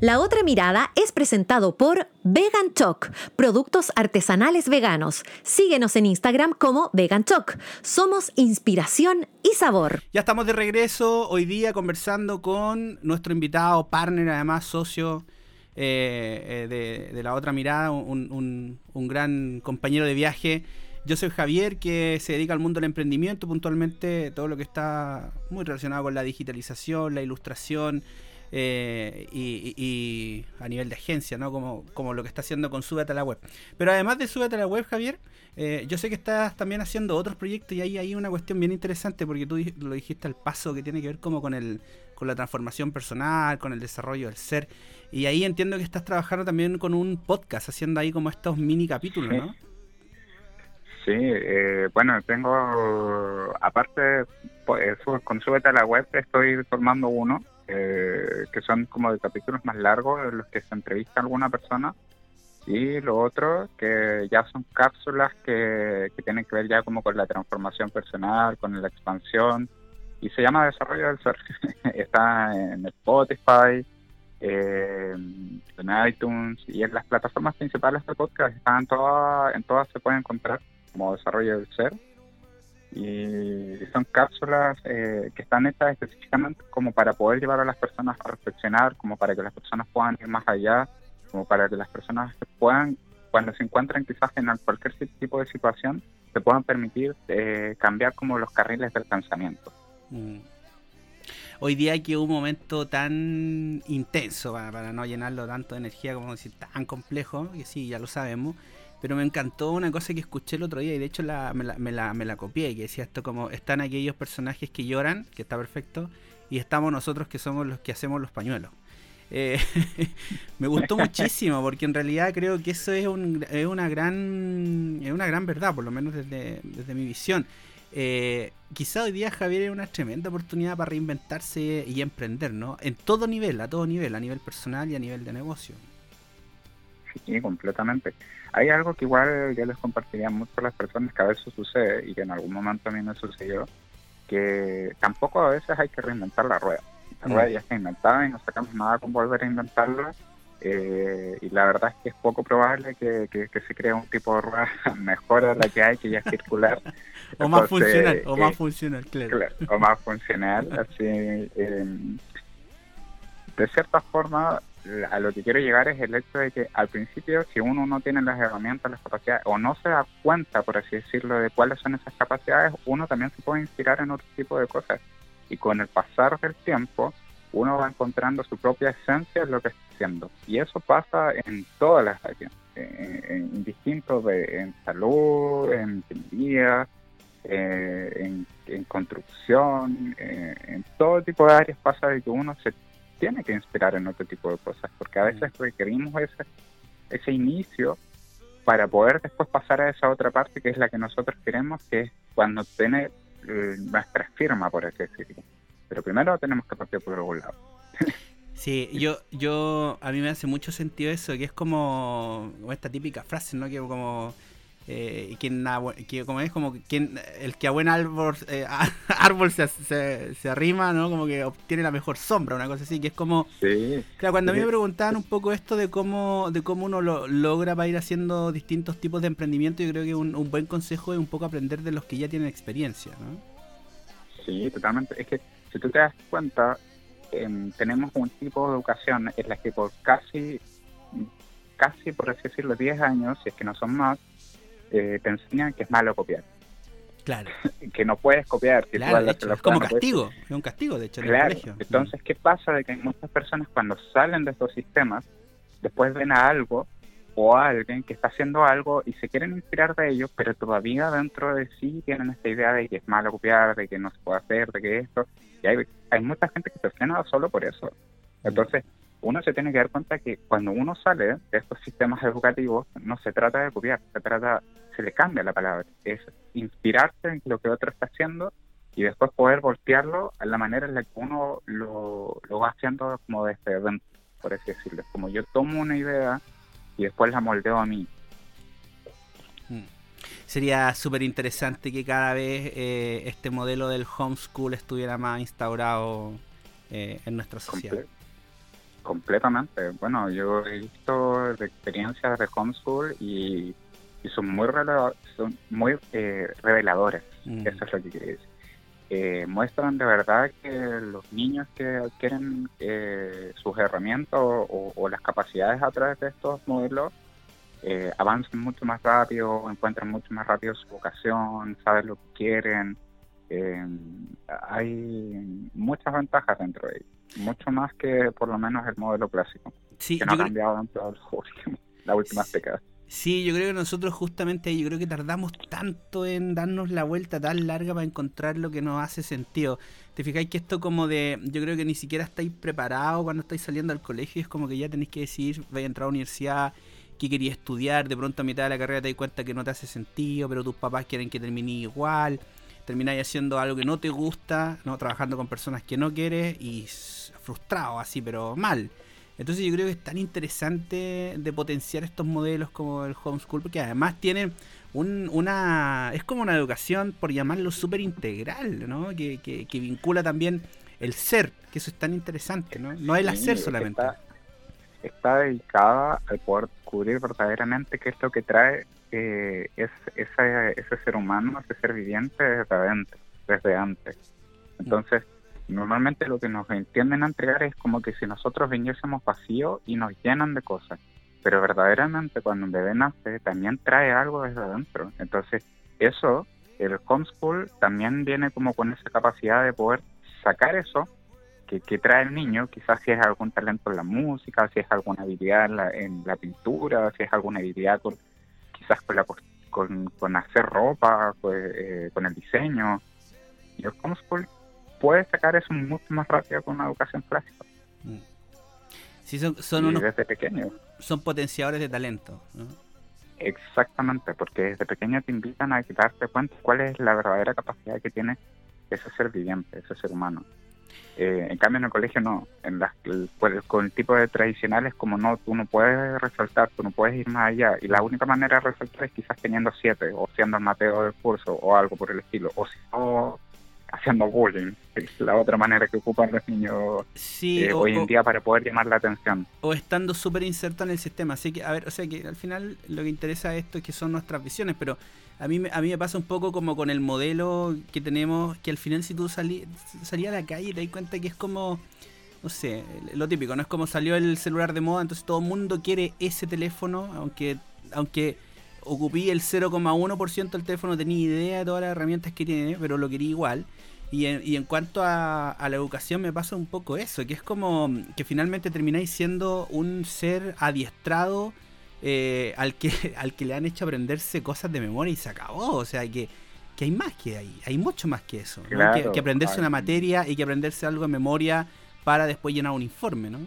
La otra mirada es presentado por Vegan Choc, productos artesanales veganos. Síguenos en Instagram como Vegan Choc. Somos inspiración y sabor. Ya estamos de regreso hoy día conversando con nuestro invitado, partner, además socio eh, eh, de, la otra mirada, un- un gran compañero de viaje. Yo soy Javier, que se dedica al mundo del emprendimiento, puntualmente todo lo que está muy relacionado con la digitalización, la ilustración eh, y, y- a nivel de agencia, ¿no? Como, como lo que está haciendo con Súbete a la Web. Pero además de Súbete a la Web, Javier, eh, yo sé que estás también haciendo otros proyectos y ahí hay una cuestión bien interesante porque tú lo dijiste al paso que tiene que ver como con el con la transformación personal, con el desarrollo del ser. Y ahí entiendo que estás trabajando también con un podcast, haciendo ahí como estos mini capítulos, ¿no? Sí, eh, bueno, tengo, aparte, pues, con Súbete a la Web estoy formando uno, eh, que son como de capítulos más largos, en los que se entrevista a alguna persona, y lo otro, que ya son cápsulas que, que tienen que ver ya como con la transformación personal, con la expansión, y se llama Desarrollo del Ser. (laughs) Está en Spotify, eh, en iTunes y en las plataformas principales de podcast. Están todas, en todas se puede encontrar como Desarrollo del Ser. Y son cápsulas eh, que están hechas específicamente como para poder llevar a las personas a reflexionar, como para que las personas puedan ir más allá, como para que las personas puedan, cuando se encuentran quizás en cualquier tipo de situación, se puedan permitir eh, cambiar como los carriles del pensamiento. Mm. Hoy día que un momento tan intenso, para, para no llenarlo tanto de energía, como decir, tan complejo, que sí, ya lo sabemos, pero me encantó una cosa que escuché el otro día y de hecho la, me, la, me, la, copié, que decía esto como, están aquellos personajes que lloran, que está perfecto, y estamos nosotros que somos los que hacemos los pañuelos. Eh, (laughs) me gustó muchísimo porque en realidad creo que eso es, un, es una gran es una gran verdad, por lo menos desde, desde mi visión. Eh, quizá hoy día Javier es una tremenda oportunidad para reinventarse y emprender, ¿no? En todo nivel, a todo nivel, a nivel personal y a nivel de negocio. Sí, completamente. Hay algo que igual yo les compartiría mucho a las personas que a veces sucede y que en algún momento a mí me sucedió, que tampoco a veces hay que reinventar la rueda. La Mm. rueda ya está inventada y no sacamos nada con volver a inventarla. eh, y la verdad es que es poco probable que, que- que se cree un tipo de rueda (laughs) mejor a la que hay, que ya es circular. (laughs) O más Entonces, funcional, o eh, más funcional, claro. Claro, o más funcional, así. eh, de cierta forma, a lo que quiero llegar es el hecho de que al principio, si uno no tiene las herramientas, las capacidades, o no se da cuenta, por así decirlo, de cuáles son esas capacidades, uno también se puede inspirar en otro tipo de cosas. Y con el pasar del tiempo, uno va encontrando su propia esencia en lo que está haciendo. Y eso pasa en todas las áreas, en, en distintos, de, en salud, en ingeniería, eh, en, en construcción, eh, en todo tipo de áreas pasa de que uno se tiene que inspirar en otro tipo de cosas, porque a veces requerimos ese, ese inicio para poder después pasar a esa otra parte que es la que nosotros queremos, que es cuando tiene eh, nuestra firma, por así decirlo. Pero primero tenemos que partir por algún lado. Sí, yo, yo, a mí me hace mucho sentido eso, que es como, como esta típica frase, ¿no? Que como, eh, quien, que como es como quien, el que a buen árbol, eh, (laughs) árbol se, se, se arrima, ¿no? Como que obtiene la mejor sombra, una cosa así, que es como, Sí, claro, cuando a mí me preguntaban un poco esto de cómo, de cómo uno lo logra para ir haciendo distintos tipos de emprendimiento, yo creo que un, un buen consejo es un poco aprender de los que ya tienen experiencia, ¿no? Sí, totalmente. Es que si tú te das cuenta, em, tenemos un tipo de educación en la que por casi, casi por así decirlo, 10 años, si es que no son más, eh, te enseñan que es malo copiar, Claro, (laughs) que no puedes copiar, claro, de hecho, es como puedes castigo, es un castigo, de hecho, en el Claro, colegio. entonces, ¿qué pasa? De que muchas personas cuando salen de estos sistemas, después ven a algo o a alguien que está haciendo algo y se quieren inspirar de ellos, pero todavía dentro de sí tienen esta idea de que es malo copiar, de que no se puede hacer, de que esto. Y hay, hay mucha gente que se frena solo por eso. Entonces, uno se tiene que dar cuenta que cuando uno sale de estos sistemas educativos, no se trata de copiar, se trata, se le cambia la palabra, es inspirarse en lo que otro está haciendo y después poder voltearlo a la manera en la que uno lo, lo va haciendo como desde dentro, por así decirlo. Como yo tomo una idea y después la moldeo a mí. Mm. Sería súper interesante que cada vez eh, este modelo del homeschool estuviera más instaurado eh, en nuestra sociedad. Comple- Completamente. Bueno, yo he visto de experiencias de homeschool y, y son muy, son muy eh, reveladoras. Mm. Eso es lo que quería decir. Eh, muestran de verdad que los niños que adquieren eh, sus herramientas o, o las capacidades a través de estos modelos eh, avanzan mucho más rápido, encuentran mucho más rápido su vocación, saben lo que quieren. Eh, hay muchas ventajas dentro de ello, mucho más que por lo menos el modelo clásico, Sí, que no ha cambiado los últimos- las últimas décadas. Sí, yo creo que nosotros justamente yo creo que tardamos tanto en darnos la vuelta tan larga para encontrar lo que nos hace sentido. Te fijáis que esto como de, yo creo que ni siquiera estáis preparados cuando estáis saliendo al colegio, es como que ya tenéis que decidir, vais a entrar a la universidad, qué querías estudiar, de pronto a mitad de la carrera te das cuenta que no te hace sentido, pero tus papás quieren que termine igual, termináis haciendo algo que no te gusta, no trabajando con personas que no quieres y frustrado así, pero mal. Entonces yo creo que es tan interesante de potenciar estos modelos como el homeschool, porque además tienen un- una... es como una educación, por llamarlo, súper integral, ¿no? Que, que- que vincula también el ser, que eso es tan interesante, ¿no? No el hacer solamente. Está, está dedicada al poder descubrir verdaderamente qué es lo que trae eh, es, ese, ser humano, ese ser viviente desde adentro, desde antes. Entonces, normalmente lo que nos entienden a entregar es como que si nosotros viniésemos vacíos y nos llenan de cosas. Pero verdaderamente cuando un bebé nace también trae algo desde adentro. Entonces, eso, el homeschool también viene como con esa capacidad de poder sacar eso que, que trae el niño, quizás si es algún talento en la música, si es alguna habilidad en la, en la pintura, si es alguna habilidad con, quizás con, la, con, con hacer ropa, pues, eh, con el diseño. Y el homeschool puede sacar eso mucho más rápido con una educación clásica. Mm. Sí, son, son, unos, desde pequeño. son potenciadores de talento. ¿no? Exactamente, porque desde pequeño te invitan a darte cuenta cuál es la verdadera capacidad que tiene ese ser viviente, ese ser humano. Eh, en cambio en el colegio no, en las, el- pues, con el tipo de tradicionales como no, tú no puedes resaltar, tú no puedes ir más allá y la única manera de resaltar es quizás teniendo siete o siendo el Mateo del curso o algo por el estilo, o si no, haciendo bullying, es la otra manera que ocupan los niños Sí, eh, o- hoy en o- día para poder llamar la atención. o estando súper inserto en el sistema. Así que, a ver, o sea que al final lo que interesa esto es que son nuestras visiones, pero a mí, a mí me pasa un poco como con el modelo que tenemos, que al final si tú salí, salías a la calle te das cuenta que es como, no sé, lo típico, ¿no? Es como salió el celular de moda, entonces todo el mundo quiere ese teléfono, aunque, aunque ocupí el 0,1% del teléfono, no tenía idea de todas las herramientas que tiene, pero lo quería igual. Y en, y en cuanto a, a la educación me pasa un poco eso, que es como que finalmente termináis siendo un ser adiestrado eh, al, que, (laughs) al que le han hecho aprenderse cosas de memoria y se acabó. O sea, que, que hay más que ahí, hay mucho más que eso. ¿no? Claro, que, que aprenderse hay- una materia y que aprenderse algo de memoria para después llenar un informe, ¿no?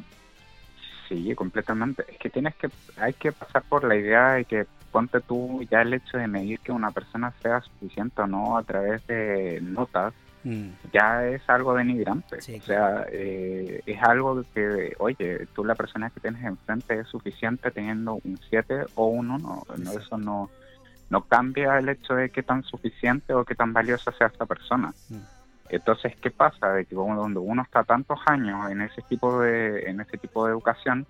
Sí, completamente. Es que tienes que, hay que pasar por la idea de que ponte tú ya el hecho de medir que una persona sea suficiente o no a través de notas, Mm. ya es algo denigrante. Sí, o sea, eh, es algo que, oye, tú la persona que tienes enfrente es suficiente teniendo un 7 o un 1. No, eso no, no cambia el hecho de qué tan suficiente o qué tan valiosa sea esta persona. Mm. Entonces, ¿qué pasa? De que cuando uno está tantos años en ese tipo de, en ese tipo de educación,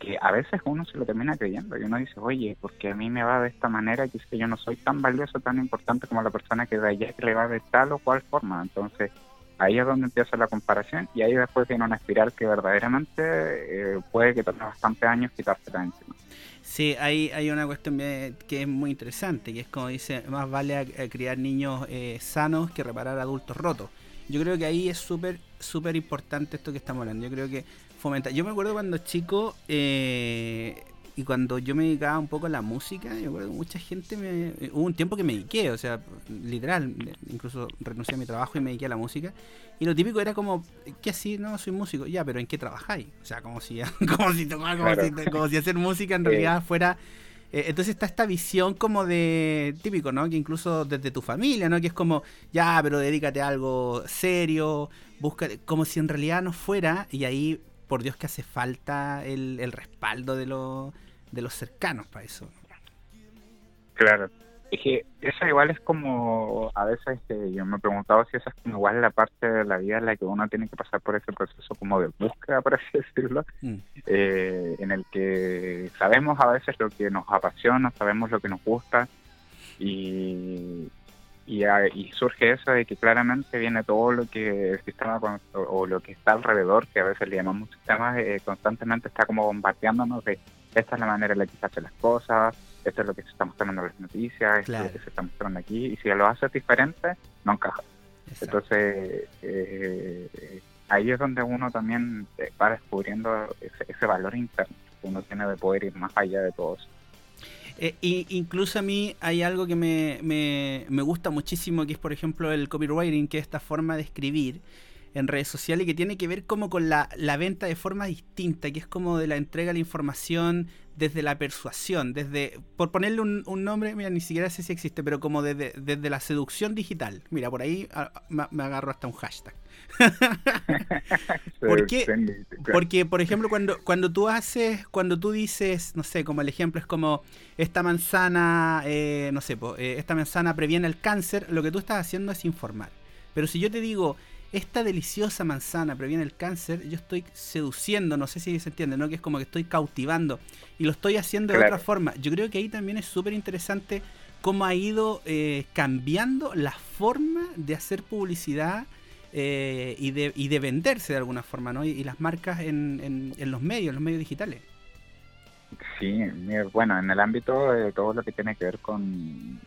que a veces uno se lo termina creyendo y uno dice, oye, porque a mí me va de esta manera, que yo no soy tan valioso, tan importante como la persona que de allá que le va de tal o cual forma. Entonces, ahí es donde empieza la comparación y ahí después viene una espiral que verdaderamente eh, puede que tome bastantes años quitársela encima. Sí, hay, hay una cuestión que es muy interesante, que es como dice, más vale a criar niños eh, sanos que reparar adultos rotos. Yo creo que ahí es súper, súper importante esto que estamos hablando. Yo creo que fomenta. Yo me acuerdo cuando chico eh, y cuando yo me dedicaba un poco a la música, yo acuerdo que mucha gente me... eh, Hubo un tiempo que me dediqué, o sea, literal, incluso renuncié a mi trabajo y me dediqué a la música. Y lo típico era como, ¿qué así? No, soy músico. Ya, pero ¿en qué trabajáis? O sea, como si, (laughs) como si, como, Claro. si, como si hacer música en realidad fuera... eh, entonces está esta visión como de típico, ¿no? Que incluso desde tu familia, ¿no? Que es como, ya, pero dedícate a algo serio, busca, como si en realidad no fuera, y ahí, por Dios que hace falta el, el respaldo de, los de los cercanos para eso. Claro. Es que eso igual es como, a veces este, yo me he preguntado si esa es como igual la parte de la vida en la que uno tiene que pasar por ese proceso como de búsqueda, por así (laughs) decirlo, Mm. eh, en el que sabemos a veces lo que nos apasiona, sabemos lo que nos gusta y, y, y surge eso de que claramente viene todo lo que el sistema con- o, o lo que está alrededor, que a veces le llamamos sistemas, eh, constantemente está como bombardeándonos de esta es la manera en la que se hacen las cosas, esto es lo que se está mostrando en las noticias, esto es lo que se está mostrando aquí, y si lo haces diferente, no encaja. Exacto. Entonces, eh, ahí es donde uno también eh, va descubriendo ese, ese valor interno que uno tiene de poder ir más allá de todo eso. Eh, incluso a mí hay algo que me, me- me gusta muchísimo, que es por ejemplo el copywriting, que es esta forma de escribir en redes sociales que tiene que ver como con la, la venta de forma distinta, que es como de la entrega de la información desde la persuasión, desde, por ponerle un, un nombre, mira, ni siquiera sé si existe, pero como desde, desde la seducción digital. Mira, por ahí ah, me, me agarro hasta un hashtag. (laughs) (laughs) ¿Por qué? Porque, por ejemplo, cuando, cuando tú haces, cuando tú dices, no sé, como el ejemplo es como esta manzana, eh, no sé, po, eh, esta manzana previene el cáncer, lo que tú estás haciendo es informar. Pero si yo te digo, esta deliciosa manzana previene el cáncer, yo estoy seduciendo, no sé si se entiende, ¿no? Que es como que estoy cautivando y lo estoy haciendo de otra forma. Yo creo que ahí también es súper interesante cómo ha ido eh, cambiando la forma de hacer publicidad eh, y, de, y de venderse de alguna forma, ¿no? Y, y las marcas en, en- en los medios, en los medios digitales. Sí, bueno, en el ámbito de todo lo que tiene que ver con,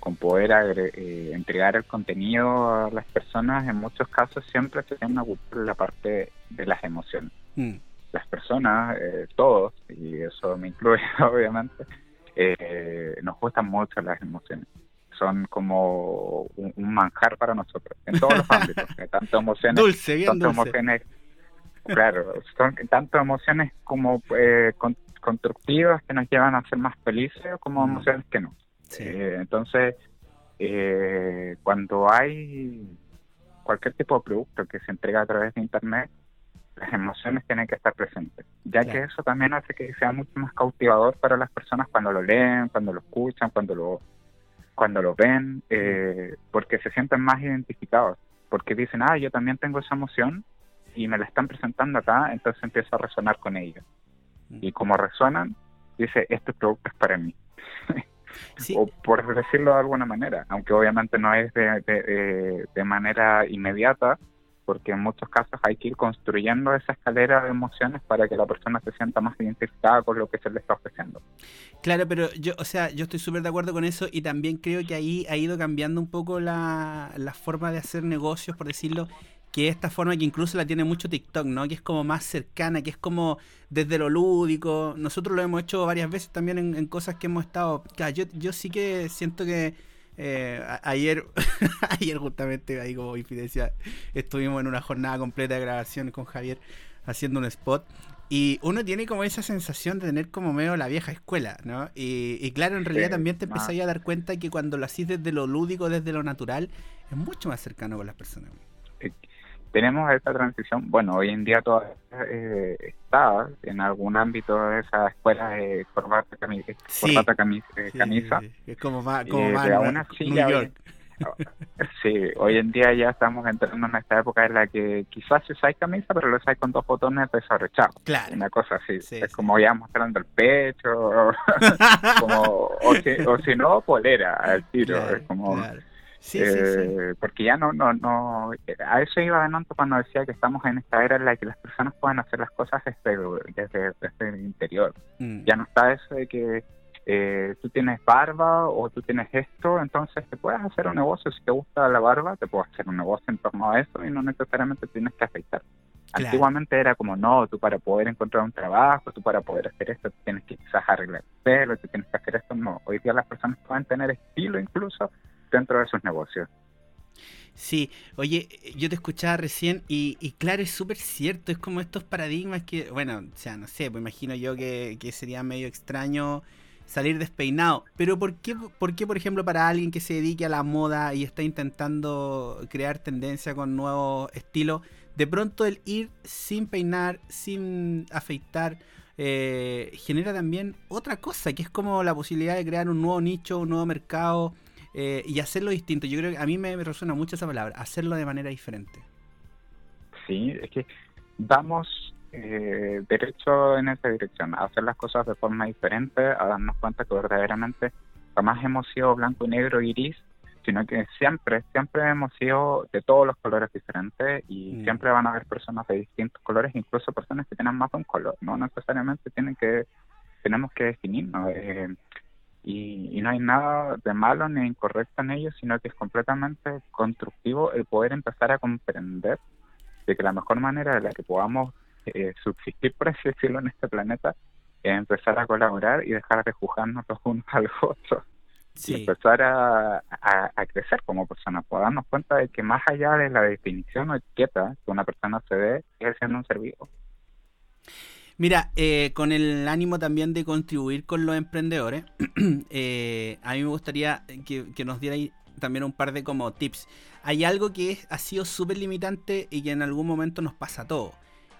con poder agre- eh, entregar el contenido a las personas, en muchos casos siempre se tiene que ocupar la parte de las emociones. Mm, Las personas, eh, todos, y eso me incluye (laughs) obviamente, eh, nos gustan mucho las emociones. Son como un, un manjar para nosotros, en todos los ámbitos, (laughs) tanto emociones Dulce, bien tanto dulce. emociones, claro, son tanto emociones como eh, con- constructivas que nos llevan a ser más felices como Mm. emociones que no. Sí. Eh, entonces, eh, cuando hay cualquier tipo de producto que se entrega a través de Internet, las emociones tienen que estar presentes, ya que eso también hace que sea mucho más cautivador para las personas cuando lo leen, cuando lo escuchan, cuando lo cuando lo ven, eh, porque se sienten más identificados, porque dicen, ah, yo también tengo esa emoción y me la están presentando acá, entonces empieza a resonar con ellos. Y como resuenan, dice, este producto es para mí. (laughs) Sí, o por decirlo de alguna manera, aunque obviamente no es de, de, de- de manera inmediata, porque en muchos casos hay que ir construyendo esa escalera de emociones para que la persona se sienta más identificada con lo que se le está ofreciendo. Claro, pero yo, o sea, yo estoy súper de acuerdo con eso y también creo que ahí ha ido cambiando un poco la, la forma de hacer negocios, por decirlo, que esta forma que incluso la tiene mucho TikTok, ¿no? Que es como más cercana, que es como desde lo lúdico. Nosotros lo hemos hecho varias veces también en, en cosas que hemos estado... Yo, yo sí que siento que eh, ayer, (laughs) ayer justamente, ahí como infidencia, estuvimos en una jornada completa de grabación con Javier haciendo un spot. Y uno tiene como esa sensación de tener como medio la vieja escuela, ¿no? Y, y claro, en realidad Sí, también te empezáis a dar cuenta que cuando lo hacís desde lo lúdico, desde lo natural, es mucho más cercano con las personas. Tenemos esta transición, bueno, hoy en día todavía eh, está en algún ámbito de esa escuela de eh, corbata cami- eh, Sí, camisa. sí, sí. Es como más, como Eh, más New York. Sí, hoy en día ya estamos entrando en esta época en la que quizás si usáis camisa, pero lo usáis con dos botones desabrochados. Claro. Una cosa así. Sí, es sí. como ya mostrando el pecho, (laughs) o, (laughs) como, o, si, o si no, polera al tiro. Claro, es como, claro. Sí, sí, sí. eh, Porque ya no, no, no. A eso iba adelante cuando decía que estamos en esta era en la que las personas pueden hacer las cosas desde, desde, desde el interior. Mm. Ya no está eso de que eh, tú tienes barba o tú tienes esto, entonces te puedes hacer un negocio. Si te gusta la barba, te puedes hacer un negocio en torno a eso y no necesariamente tienes que afeitar. Claro. Antiguamente era como, no, tú para poder encontrar un trabajo, tú para poder hacer esto, tienes que quizás arreglar el pelo, tú tienes que hacer esto. No, hoy día las personas pueden tener estilo incluso dentro de sus negocios. Sí, oye, yo te escuchaba recién y, y claro, es súper cierto, es como estos paradigmas que, bueno, o sea, no sé, pues imagino yo que, sería medio extraño salir despeinado, pero ¿por qué, ¿por qué, por ejemplo, para alguien que se dedique a la moda y está intentando crear tendencia con nuevos estilos, de pronto el ir sin peinar, sin afeitar, eh, genera también otra cosa, que es como la posibilidad de crear un nuevo nicho, un nuevo mercado eh, y hacerlo distinto. Yo creo que a mí me, resuena mucho esa palabra, hacerlo de manera diferente. Sí, es que vamos eh, derecho en esa dirección, a hacer las cosas de forma diferente, a darnos cuenta que verdaderamente jamás hemos sido blanco y negro y gris, sino que siempre, siempre hemos sido de todos los colores diferentes y Mm. siempre van a haber personas de distintos colores, incluso personas que tienen más de un color, no necesariamente tienen que, tenemos que definirnos. eh, y, y no hay nada de malo ni incorrecto en ello, sino que es completamente constructivo el poder empezar a comprender de que la mejor manera de la que podamos eh, subsistir, por así decirlo, en este planeta es empezar a colaborar y dejar de juzgarnos los unos a los otros y empezar a, a- a crecer como personas, para darnos cuenta de que más allá de la definición o etiqueta que una persona se dé, es siendo un ser vivo. Mira, eh, con el ánimo también de contribuir con los emprendedores, (clears throat) eh, a mí me gustaría que, nos dierais también un par de como tips. Hay algo que es- ha sido súper limitante y que en algún momento nos pasa a todos,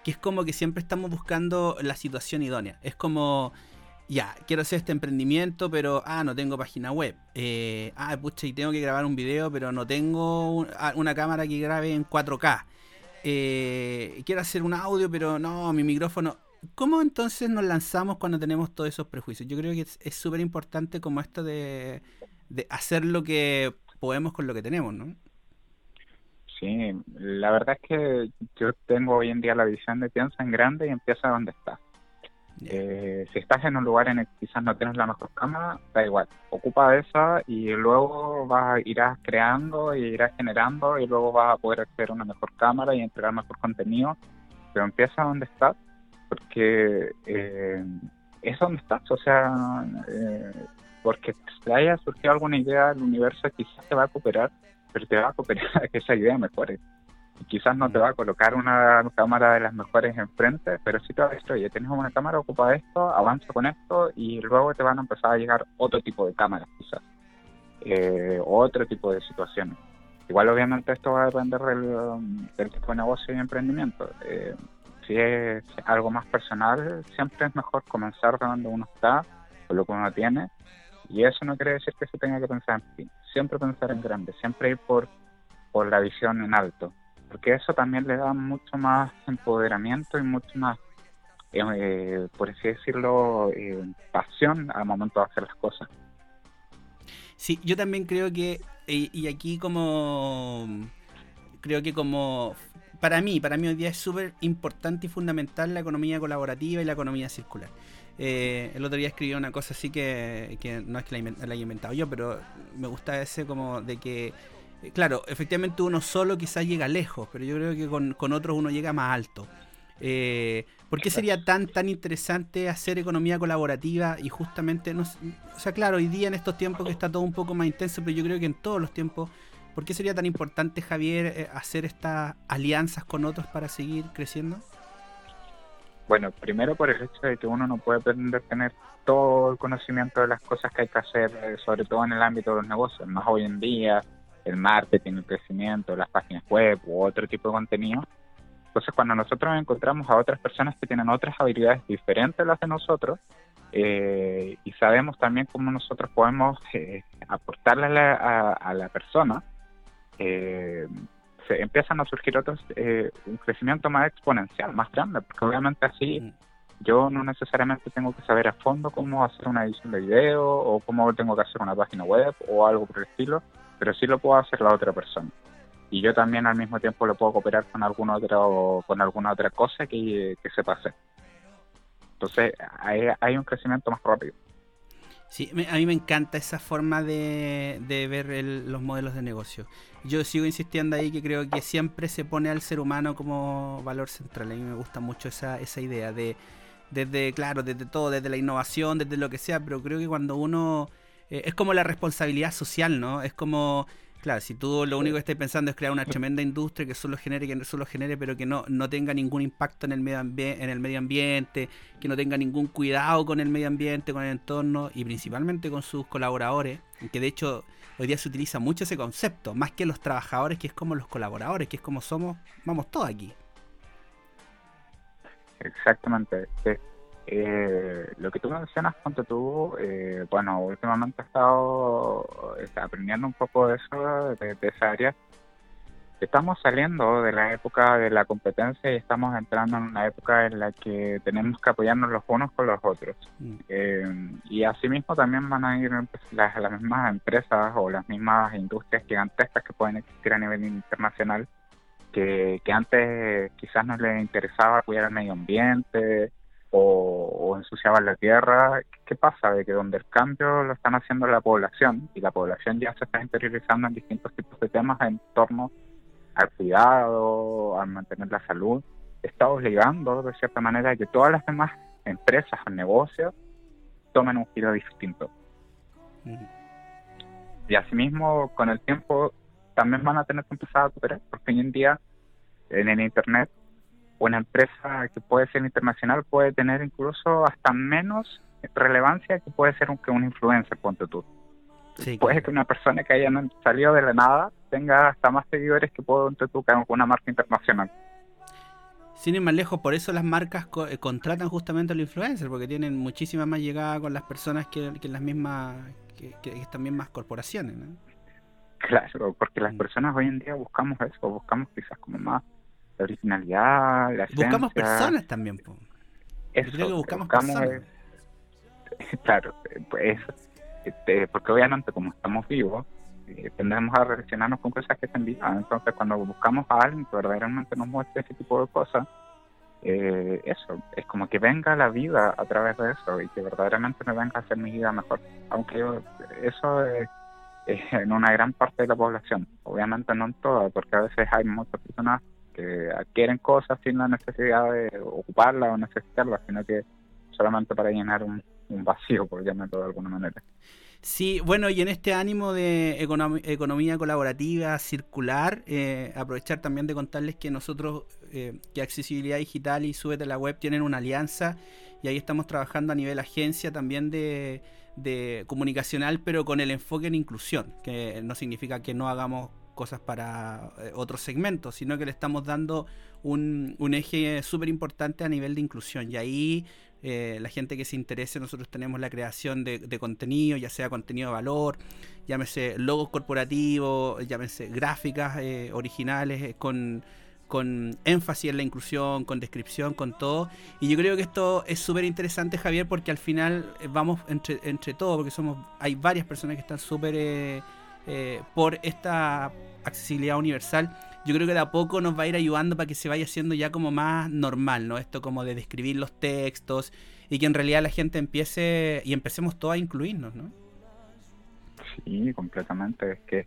que es como que siempre estamos buscando la situación idónea. Es como, ya, quiero hacer este emprendimiento, pero, ah, no tengo página web. Eh, ah, pucha, y tengo que grabar un video, pero no tengo ah, una cámara que grabe en 4K. Eh, quiero hacer un audio, pero no, mi micrófono. ¿Cómo entonces nos lanzamos cuando tenemos todos esos prejuicios? Yo creo que es súper importante como esto de, de hacer lo que podemos con lo que tenemos, ¿no? Sí, la verdad es que yo tengo hoy en día la visión de piensa en grande y empieza donde estás. Eh, si estás en un lugar en el que quizás no tienes la mejor cámara, da igual, ocupa esa y luego vas, irás creando y irás generando y luego vas a poder a una mejor cámara y entregar mejor contenido, pero empieza donde estás porque eh, es donde estás, o sea, eh, porque te haya surgido alguna idea del universo quizás te va a cooperar, pero te va a cooperar (laughs) a que esa idea mejore. Y quizás no te va a colocar una cámara de las mejores enfrente, pero sí te va a decir, oye, tienes una cámara, ocupa esto, avanza con esto, y luego te van a empezar a llegar otro tipo de cámaras, quizás, eh, otro tipo de situaciones. Igual, obviamente, esto va a depender del, del tipo de negocio y emprendimiento. Eh, si es algo más personal, siempre es mejor comenzar de donde uno está, con lo que uno tiene, y eso no quiere decir que se tenga que pensar en fin, siempre pensar en grande, siempre ir por, por la visión en alto, porque eso también le da mucho más empoderamiento y mucho más, eh, eh, por así decirlo, eh, pasión al momento de hacer las cosas. Sí, yo también creo que, y, y aquí como, creo que como, para mí, para mí hoy día es súper importante y fundamental la economía colaborativa y la economía circular. Eh, el otro día escribí una cosa así que, que no es que la, la haya inventado yo, pero me gusta ese como de que, eh, claro, efectivamente uno solo quizás llega lejos, pero yo creo que con, con otros uno llega más alto. Eh, ¿Por qué sería tan tan interesante hacer economía colaborativa y justamente, no, o sea, claro, hoy día en estos tiempos que está todo un poco más intenso, pero yo creo que en todos los tiempos, ¿por qué sería tan importante, Javier, eh, hacer estas alianzas con otros para seguir creciendo? Bueno, primero por el hecho de que uno no puede pretender tener todo el conocimiento de las cosas que hay que hacer, eh, sobre todo en el ámbito de los negocios, más hoy en día, el marketing, el crecimiento, las páginas web u otro tipo de contenido. Entonces, cuando nosotros encontramos a otras personas que tienen otras habilidades diferentes a las de nosotros, eh, y sabemos también cómo nosotros podemos eh, aportarle a la, a- a la persona, eh, se empiezan a surgir otros, eh, un crecimiento más exponencial, más grande, porque obviamente así Mm. yo no necesariamente tengo que saber a fondo cómo hacer una edición de video o cómo tengo que hacer una página web o algo por el estilo, pero sí lo puedo hacer la otra persona. Y yo también al mismo tiempo lo puedo cooperar con alguna otra, con alguna otra cosa que, que sepa hacer. Entonces hay, hay un crecimiento más rápido. Sí, me- a mí me encanta esa forma de, de ver el- los modelos de negocio. Yo sigo insistiendo ahí que creo que siempre se pone al ser humano como valor central. A mí me gusta mucho esa, esa idea de, desde, claro, desde todo, desde la innovación, desde lo que sea, pero creo que cuando uno... eh, es como la responsabilidad social, ¿no? Es como... Claro, si tú lo único que estás pensando es crear una tremenda industria que solo genere, que solo genere, pero que no, no tenga ningún impacto en el, medio en el medio ambiente, que no tenga ningún cuidado con el medio ambiente, con el entorno y principalmente con sus colaboradores, que de hecho hoy día se utiliza mucho ese concepto, más que los trabajadores, que es como los colaboradores, que es como somos, vamos todos aquí. Exactamente. Eh, lo que tú mencionas, ponte tú, eh, bueno, últimamente he estado eh, aprendiendo un poco de eso, de, de esa área. Estamos saliendo de la época de la competencia y estamos entrando en una época en la que tenemos que apoyarnos los unos con los otros. Mm. Eh, y asimismo también van a ir las, las mismas empresas o las mismas industrias gigantescas que pueden existir a nivel internacional, que, que antes quizás no les interesaba cuidar el medio ambiente o, o ensuciaban la tierra. ¿Qué pasa? De que donde el cambio lo están haciendo la población y la población ya se está interiorizando en distintos tipos de temas en torno al cuidado, a mantener la salud, está obligando de cierta manera a que todas las demás empresas o negocios tomen un giro distinto. Mm. Y asimismo, con el tiempo, también van a tener que empezar a cooperar, porque hoy en día, en el Internet, una empresa que puede ser internacional puede tener incluso hasta menos relevancia que puede ser un, que un influencer, ponte tú. Sí, Puede que una persona que haya salido de la nada tenga hasta más seguidores que ponte tú que una marca internacional. Sin ir más lejos, por eso las marcas co- eh, contratan justamente a los influencers, porque tienen muchísima más llegada con las personas que, que las mismas, que, que estas mismas corporaciones. ¿no? Claro, porque las Mm. personas hoy en día buscamos eso, buscamos quizás como más la originalidad, la Buscamos esencia, personas también. po. eso, creo que buscamos buscamos personas. es- (laughs) claro, eh, pues este, porque obviamente como estamos vivos, eh, tendemos a relacionarnos con cosas que estén vivas, entonces cuando buscamos a alguien que verdaderamente nos muestre ese tipo de cosas, eh, eso, es como que venga la vida a través de eso y que verdaderamente me venga a hacer mi vida mejor, aunque yo- eso es, es en una gran parte de la población, obviamente no en toda, porque a veces hay muchas personas que adquieren cosas sin la necesidad de ocuparlas o necesitarlas, sino que solamente para llenar un, vacío, por llamarlo de alguna manera. Sí, bueno, y en este ánimo de econom- economía colaborativa, circular, eh, aprovechar también de contarles que nosotros, eh, que Accesibilidad Digital y Súbete a la Web tienen una alianza y ahí estamos trabajando a nivel agencia también de comunicacional, pero con el enfoque en inclusión, que no significa que no hagamos cosas para eh, otros segmentos, sino que le estamos dando un, eje súper importante a nivel de inclusión. Y ahí eh, la gente que se interese, nosotros tenemos la creación de, contenido, ya sea contenido de valor, llámese logos corporativos, llámese gráficas eh, originales eh, con, con énfasis en la inclusión, con descripción, con todo. Y yo creo que esto es súper interesante, Javier, porque al final vamos entre, entre todos, porque somos hay varias personas que están súper eh, por esta accesibilidad universal. Yo creo que de a poco nos va a ir ayudando para que se vaya haciendo ya como más normal, ¿no? Esto como de describir los textos y que en realidad la gente empiece y empecemos todos a incluirnos, ¿no? Sí, completamente. Es que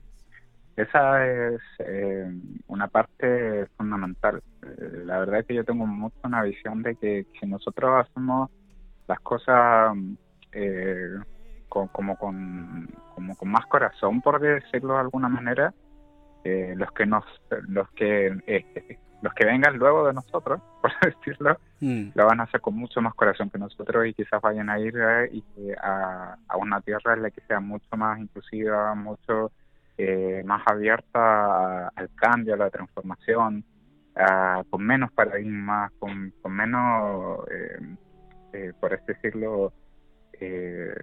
esa es eh, una parte fundamental. Eh, la verdad es que yo tengo mucho una visión de que si nosotros hacemos las cosas eh, con, como, con, como con más corazón, por decirlo de alguna manera, eh, los que nos los que eh, los que vengan luego de nosotros, (laughs) por decirlo, Mm. lo van a hacer con mucho más corazón que nosotros y quizás vayan a ir eh, a, a una tierra en la que sea mucho más inclusiva, mucho eh, más abierta a- al cambio, a la transformación, a- con menos paradigmas, con, con menos, por así decirlo, eh,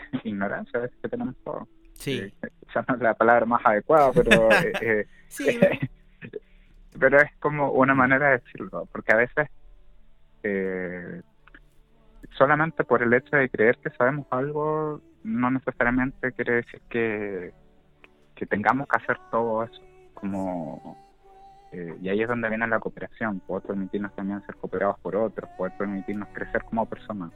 (laughs) ignorancia a veces que tenemos todos. Sí, Eh, quizás no es la palabra más adecuada, pero... (laughs) eh, eh, sí, (laughs) pero es como una manera de decirlo, porque a veces eh, solamente por el hecho de creer que sabemos algo no necesariamente quiere decir que, que tengamos que hacer todo eso. Como, eh, y ahí es donde viene la cooperación, poder permitirnos también ser cooperados por otros, poder permitirnos crecer como personas.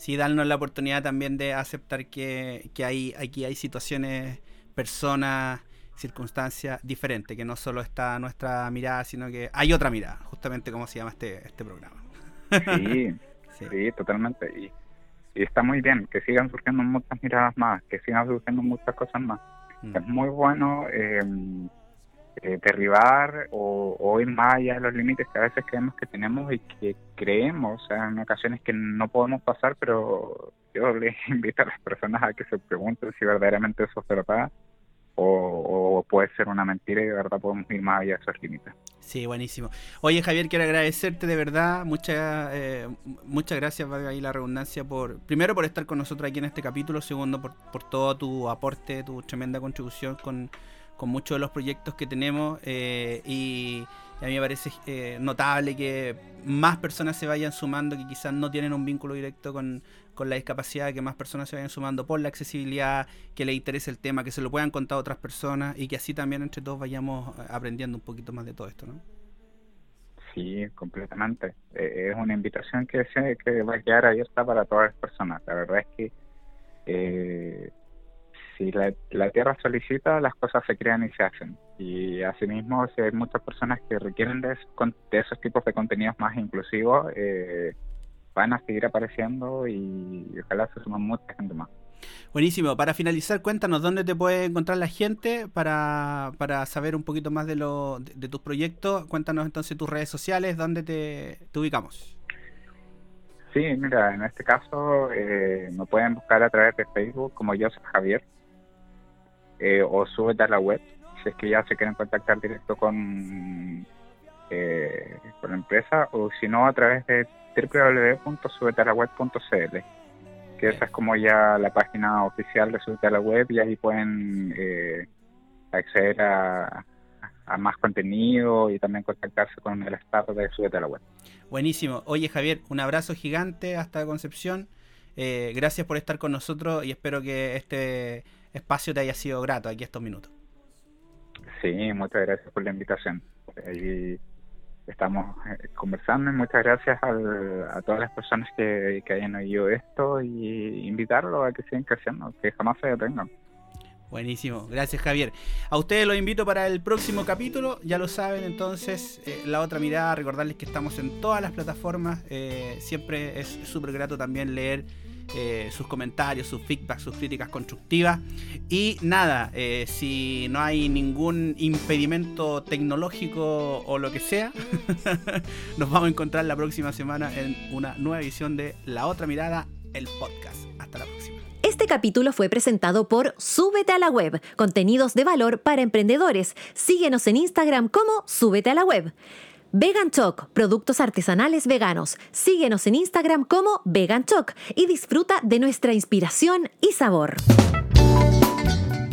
Sí, darnos la oportunidad también de aceptar que, que hay, aquí hay situaciones, personas, circunstancias diferentes, que no solo está nuestra mirada, sino que hay otra mirada, justamente como se llama este, este programa. Sí, (laughs) Sí. sí, totalmente. Y, y está muy bien que sigan surgiendo muchas miradas más, que sigan surgiendo muchas cosas más. Mm. es muy bueno eh, eh, derribar o, o ir más allá de los límites que a veces creemos que tenemos y que creemos en ocasiones que no podemos pasar, pero yo les (laughs) invito a las personas a que se pregunten si verdaderamente eso es verdad o, o puede ser una mentira y de verdad podemos ir más allá de esos límites. Sí, buenísimo. Oye, Javier, quiero agradecerte de verdad. Muchas eh, muchas gracias, valga ahí la redundancia, por primero por estar con nosotros aquí en este capítulo, segundo por, por todo tu aporte, tu tremenda contribución con, con muchos de los proyectos que tenemos eh, y a mí me parece eh, notable que más personas se vayan sumando que quizás no tienen un vínculo directo con, con la discapacidad, que más personas se vayan sumando por la accesibilidad, que les interese el tema, que se lo puedan contar otras personas y que así también entre todos vayamos eh, aprendiendo un poquito más de todo esto, ¿no? Sí, completamente. Es una invitación que, se, que va a quedar abierta para todas las personas. La verdad es que eh, si la, la, tierra solicita, las cosas se crean y se hacen. Y asimismo, si hay muchas personas que requieren de, de esos tipos de contenidos más inclusivos, eh, van a seguir apareciendo y ojalá se suman mucha gente más. Buenísimo. Para finalizar, cuéntanos dónde te puede encontrar la gente para, para saber un poquito más de, lo, de, de, tus proyectos. Cuéntanos entonces tus redes sociales, dónde te, te ubicamos. Sí, mira, en este caso eh, me pueden buscar a través de Facebook como yo soy Javier eh, o súbete a la web si es que ya se quieren contactar directo con, eh, con la empresa o si no a través de www.subetalaweb.cl que esa es como ya la página oficial de Subete a la Web y ahí pueden eh, acceder a, a, más contenido y también contactarse con el staff de Subete a la Web. Buenísimo. Oye Javier, un abrazo gigante hasta Concepción. Eh, gracias por estar con nosotros y espero que este espacio te haya sido grato aquí estos minutos. Sí, muchas gracias por la invitación. Ahí estamos eh, conversando y muchas gracias al, a todas las personas que, que, hayan oído esto y invitarlos a que sigan creciendo, que jamás se detengan. Buenísimo, gracias Javier. A ustedes los invito para el próximo capítulo, ya lo saben, entonces eh, la otra mirada, recordarles que estamos en todas las plataformas, eh, siempre es súper grato también leer eh, sus comentarios, sus feedback, sus críticas constructivas. Y nada, eh, si no hay ningún impedimento tecnológico o lo que sea, (laughs) nos vamos a encontrar la próxima semana en una nueva edición de La Otra Mirada, el podcast. Hasta la próxima. Este capítulo fue presentado por Súbete a la Web, contenidos de valor para emprendedores. Síguenos en Instagram como Súbete a la Web. Vegan Choc, productos artesanales veganos. Síguenos en Instagram como Vegan Choc y disfruta de nuestra inspiración y sabor.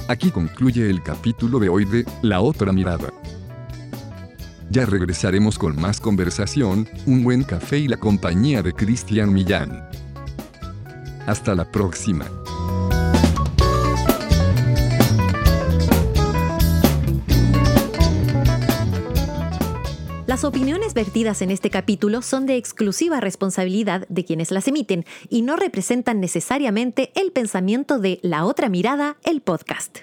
Aquí concluye el capítulo de hoy de La Otra Mirada. Ya regresaremos con más conversación, un buen café y la compañía de Cristian Millán. Hasta la próxima. Las opiniones vertidas en este capítulo son de exclusiva responsabilidad de quienes las emiten y no representan necesariamente el pensamiento de La Otra Mirada, el podcast.